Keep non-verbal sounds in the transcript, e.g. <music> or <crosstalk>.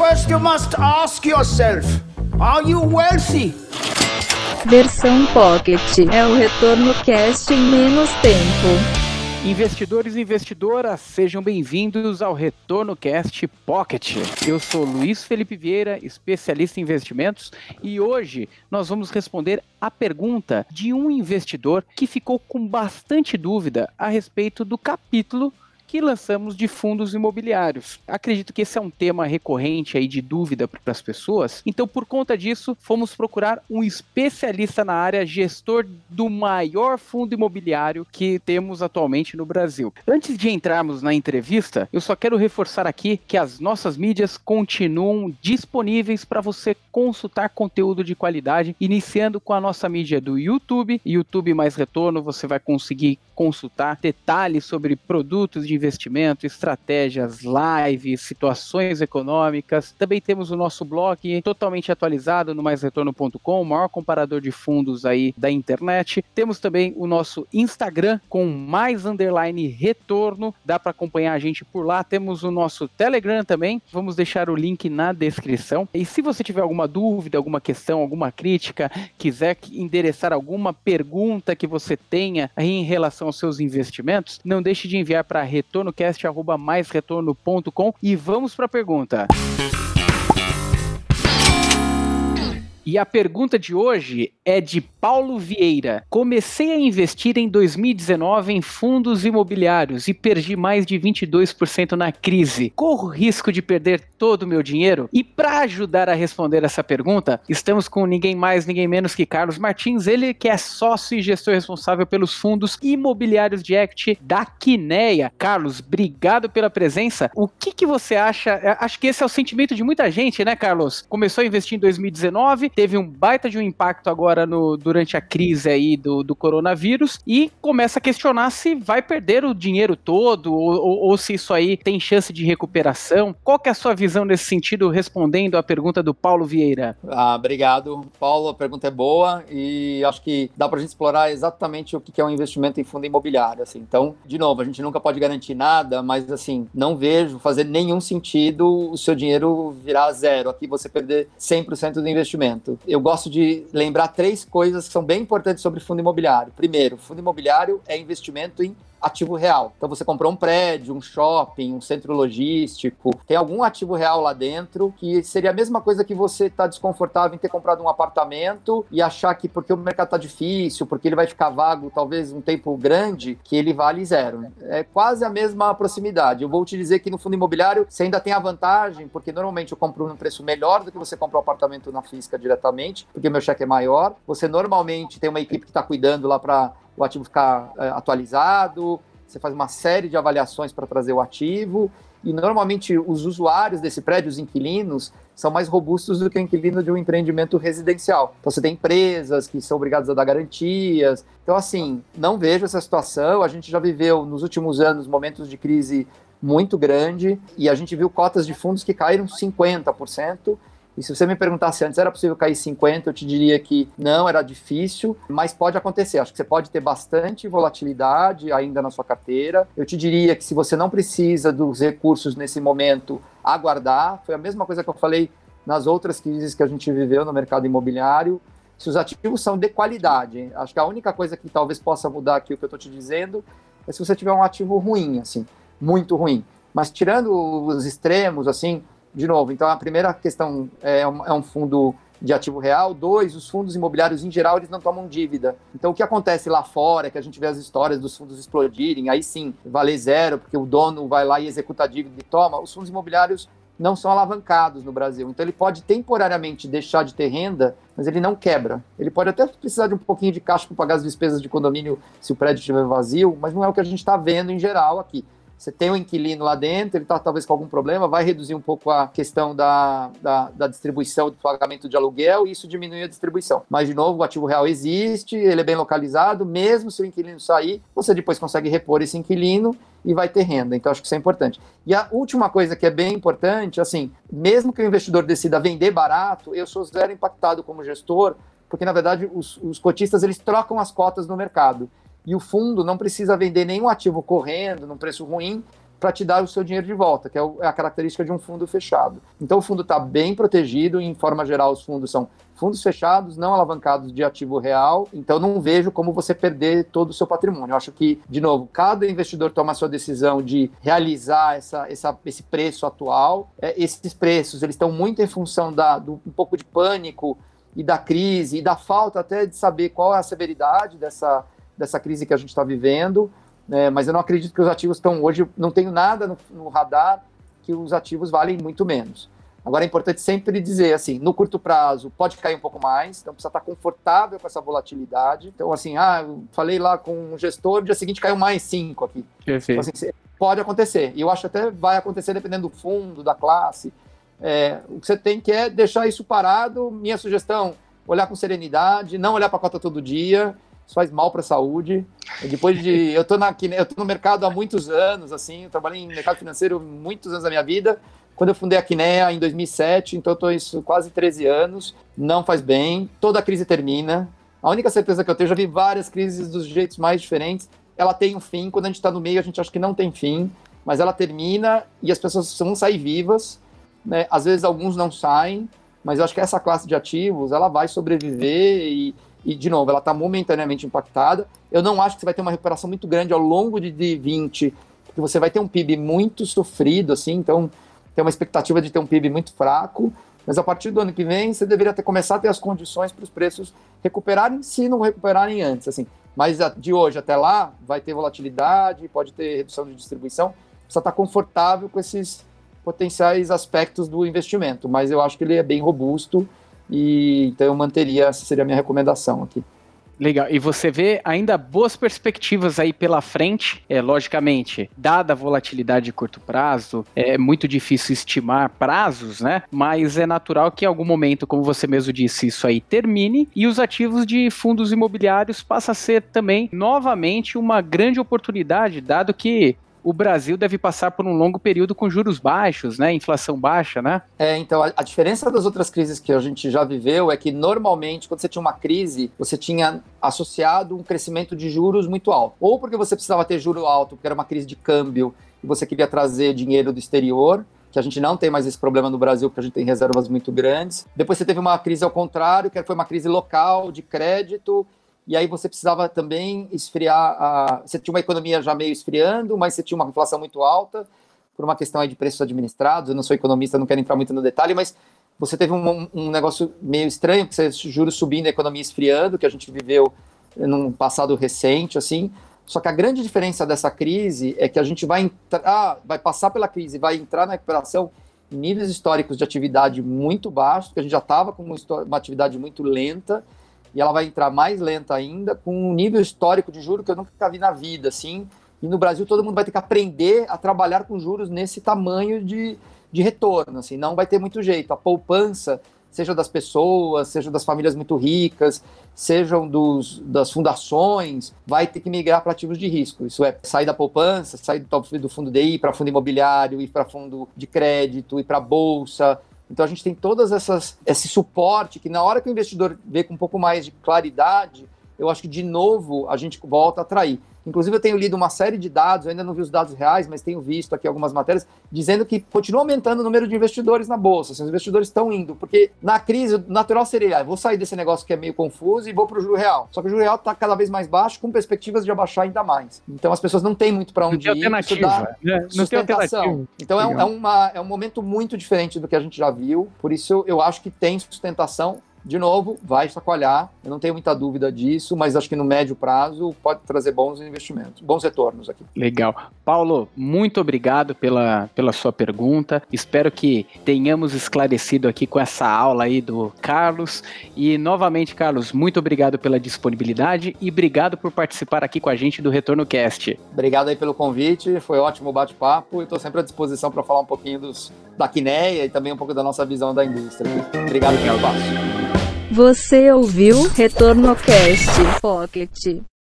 First, you must ask yourself: Are you wealthy? Versão Pocket é o retorno cast em menos tempo. Investidores e investidoras, sejam bem-vindos ao Retorno Cast Pocket. Eu sou Luiz Felipe Vieira, especialista em investimentos, e hoje nós vamos responder a pergunta de um investidor que ficou com bastante dúvida a respeito do capítulo que lançamos de fundos imobiliários. Acredito que esse é um tema recorrente aí de dúvida para as pessoas. Então, por conta disso, fomos procurar um especialista na área, gestor do maior fundo imobiliário que temos atualmente no Brasil. Antes de entrarmos na entrevista, eu só quero reforçar aqui que as nossas mídias continuam disponíveis para você consultar conteúdo de qualidade, iniciando com a nossa mídia do YouTube, YouTube mais retorno, você vai conseguir consultar detalhes sobre produtos de investimento, estratégias, lives, situações econômicas. Também temos o nosso blog totalmente atualizado no maisretorno.com, o maior comparador de fundos aí da internet. Temos também o nosso Instagram com mais underline retorno, dá para acompanhar a gente por lá. Temos o nosso Telegram também, vamos deixar o link na descrição. E se você tiver alguma dúvida, alguma questão, alguma crítica, quiser endereçar alguma pergunta que você tenha em relação aos seus investimentos, não deixe de enviar para retornocast@maisretorno.com e vamos para a pergunta. E a pergunta de hoje é de Paulo Vieira. Comecei a investir em 2019 em fundos imobiliários e perdi mais de 22% na crise. Corro risco de perder todo o meu dinheiro? E para ajudar a responder essa pergunta, estamos com ninguém mais, ninguém menos que Carlos Martins, ele que é sócio e gestor responsável pelos fundos imobiliários de equity da Quineia. Carlos, obrigado pela presença. O que, que você acha? É, acho que esse é o sentimento de muita gente, né, Carlos? Começou a investir em 2019, teve um baita de um impacto agora no, durante a crise aí do, do coronavírus e começa a questionar se vai perder o dinheiro todo ou, ou, ou se isso aí tem chance de recuperação. Qual que é a sua visão nesse sentido, respondendo à pergunta do Paulo Vieira? Ah, obrigado, Paulo. A pergunta é boa e acho que dá para a gente explorar exatamente o que é um investimento em fundo imobiliário. Assim. Então, de novo, a gente nunca pode garantir nada, mas assim, não vejo fazer nenhum sentido o seu dinheiro virar zero. Aqui você perder 100% do investimento eu gosto de lembrar três coisas que são bem importantes sobre fundo imobiliário. Primeiro, fundo imobiliário é investimento em ativo real. Então você comprou um prédio, um shopping, um centro logístico, tem algum ativo real lá dentro que seria a mesma coisa que você está desconfortável em ter comprado um apartamento e achar que porque o mercado está difícil, porque ele vai ficar vago talvez um tempo grande, que ele vale zero. É quase a mesma proximidade. Eu vou te dizer que no fundo imobiliário você ainda tem a vantagem, porque normalmente eu compro num preço melhor do que você compra um apartamento na física diretamente, porque meu cheque é maior. Você normalmente tem uma equipe que está cuidando lá para o ativo ficar é, atualizado, você faz uma série de avaliações para trazer o ativo, e normalmente os usuários desse prédio, os inquilinos, são mais robustos do que o inquilino de um empreendimento residencial. Então você tem empresas que são obrigadas a dar garantias. Então, assim, não vejo essa situação. A gente já viveu nos últimos anos momentos de crise muito grande e a gente viu cotas de fundos que caíram 50%. E se você me perguntasse antes, era possível cair 50, eu te diria que não, era difícil, mas pode acontecer. Acho que você pode ter bastante volatilidade ainda na sua carteira. Eu te diria que se você não precisa dos recursos nesse momento, aguardar. Foi a mesma coisa que eu falei nas outras crises que a gente viveu no mercado imobiliário. Se os ativos são de qualidade, acho que a única coisa que talvez possa mudar aqui o que eu estou te dizendo é se você tiver um ativo ruim, assim, muito ruim. Mas tirando os extremos, assim, de novo, então a primeira questão é um, é um fundo de ativo real. Dois, os fundos imobiliários em geral eles não tomam dívida. Então o que acontece lá fora é que a gente vê as histórias dos fundos explodirem, aí sim, valer zero, porque o dono vai lá e executa a dívida e toma. Os fundos imobiliários não são alavancados no Brasil. Então ele pode temporariamente deixar de ter renda, mas ele não quebra. Ele pode até precisar de um pouquinho de caixa para pagar as despesas de condomínio se o prédio estiver vazio, mas não é o que a gente está vendo em geral aqui. Você tem um inquilino lá dentro, ele está talvez com algum problema, vai reduzir um pouco a questão da, da, da, distribuição, do pagamento de aluguel, e isso diminui a distribuição. Mas, de novo, o ativo real existe, ele é bem localizado, mesmo se o inquilino sair, você depois consegue repor esse inquilino e vai ter renda. Então, acho que isso é importante. E a última coisa que é bem importante, assim, mesmo que o investidor decida vender barato, eu sou zero impactado como gestor, porque, na verdade, os, os cotistas, eles trocam as cotas no mercado e o fundo não precisa vender nenhum ativo correndo, num preço ruim, para te dar o seu dinheiro de volta, que é, é a característica de um fundo fechado. Então o fundo está bem protegido, em forma geral os fundos são fundos fechados, não alavancados de ativo real, então não vejo como você perder todo o seu patrimônio. Eu acho que, de novo, cada investidor toma a sua decisão de realizar essa, essa esse preço atual. É, esses preços eles estão muito em função da, do um pouco de pânico e da crise e da falta até de saber qual é a severidade dessa, dessa crise que a gente está vivendo. Né? Mas eu não acredito que os ativos estão hoje, não tenho nada no, no radar que os ativos valem muito menos. Agora é importante sempre dizer assim, no curto prazo pode cair um pouco mais, então precisa estar confortável com essa volatilidade. Então assim, ah, falei lá com o gestor, dia seguinte caiu mais cinco aqui. Então, assim, pode acontecer. E eu acho até vai acontecer dependendo do fundo, da classe. É, o que você tem que é deixar isso parado. Minha sugestão, olhar com serenidade, não olhar para a cota todo dia. Isso faz mal para a saúde. Depois de <laughs> eu tô na eu tô no mercado há muitos anos, assim, eu trabalhei em mercado financeiro muitos anos da minha vida quando eu fundei a Kinea em 2007, então estou isso quase 13 anos, não faz bem, toda a crise termina. A única certeza que eu tenho, já vi várias crises dos jeitos mais diferentes, ela tem um fim, quando a gente está no meio a gente acha que não tem fim, mas ela termina e as pessoas vão sair vivas, né? às vezes alguns não saem, mas eu acho que essa classe de ativos, ela vai sobreviver e, e de novo, ela está momentaneamente impactada. Eu não acho que você vai ter uma recuperação muito grande ao longo de 2020, porque você vai ter um PIB muito sofrido, assim, então tem uma expectativa de ter um PIB muito fraco, mas a partir do ano que vem você deveria ter começado a ter as condições para os preços recuperarem, se não recuperarem antes, assim. Mas de hoje até lá vai ter volatilidade, pode ter redução de distribuição, precisa estar confortável com esses potenciais aspectos do investimento, mas eu acho que ele é bem robusto e então eu manteria, essa seria a minha recomendação aqui. Legal. E você vê ainda boas perspectivas aí pela frente. É, logicamente, dada a volatilidade de curto prazo, é muito difícil estimar prazos, né? Mas é natural que em algum momento, como você mesmo disse, isso aí termine e os ativos de fundos imobiliários passam a ser também novamente uma grande oportunidade, dado que o Brasil deve passar por um longo período com juros baixos, né? Inflação baixa, né? É, então a, a, diferença das outras crises que a gente já viveu é que normalmente quando você tinha uma crise, você tinha associado um crescimento de juros muito alto. Ou porque você precisava ter juro alto, porque era uma crise de câmbio e você queria trazer dinheiro do exterior, que a gente não tem mais esse problema no Brasil, porque a gente tem reservas muito grandes. Depois você teve uma crise ao contrário, que foi uma crise local de crédito e aí você precisava também esfriar. A... Você tinha uma economia já meio esfriando, mas você tinha uma inflação muito alta, por uma questão aí de preços administrados. Eu não sou economista, não quero entrar muito no detalhe, mas você teve um, um negócio meio estranho, que você juros subindo, a economia esfriando, que a gente viveu num passado recente, assim. Só que a grande diferença dessa crise é que a gente vai entrar, ah, vai passar pela crise, vai entrar na recuperação em níveis históricos de atividade muito baixos, porque a gente já estava com uma, uma atividade muito lenta e ela vai entrar mais lenta ainda, com um nível histórico de juros que eu nunca vi na vida, assim. E no Brasil todo mundo vai ter que aprender a trabalhar com juros nesse tamanho de, de retorno, assim. Não vai ter muito jeito. A poupança, seja das pessoas, seja das famílias muito ricas, sejam dos, das fundações, vai ter que migrar para ativos de risco. Isso é sair da poupança, sair do, do fundo DI para fundo imobiliário, ir para fundo de crédito, ir para bolsa, então a gente tem todas essas esse suporte que na hora que o investidor vê com um pouco mais de claridade, eu acho que de novo a gente volta a atrair. Inclusive, eu tenho lido uma série de dados, ainda não vi os dados reais, mas tenho visto aqui algumas matérias dizendo que continua aumentando o número de investidores na bolsa. Assim, os investidores estão indo, porque na crise, o natural seria: ah, vou sair desse negócio que é meio confuso e vou para o juro real. Só que o juro real está cada vez mais baixo, com perspectivas de abaixar ainda mais. Então, as pessoas não têm muito para onde não ir. Alternativa. Né? Não tem alternativa. Então, é, é, uma, é um momento muito diferente do que a gente já viu. Por isso, eu acho que tem sustentação de novo, vai chacoalhar, eu não tenho muita dúvida disso, mas acho que no médio prazo pode trazer bons investimentos, bons retornos aqui. Legal. Paulo, muito obrigado pela, pela sua pergunta. Espero que tenhamos esclarecido aqui com essa aula aí do Carlos. E novamente, Carlos, muito obrigado pela disponibilidade e obrigado por participar aqui com a gente do Retorno Cast. Obrigado aí pelo convite, foi ótimo o bate-papo e estou sempre à disposição para falar um pouquinho dos, da Quineia e também um pouco da nossa visão da indústria. Obrigado pelo espaço. Você ouviu Retorno Cast Pocket.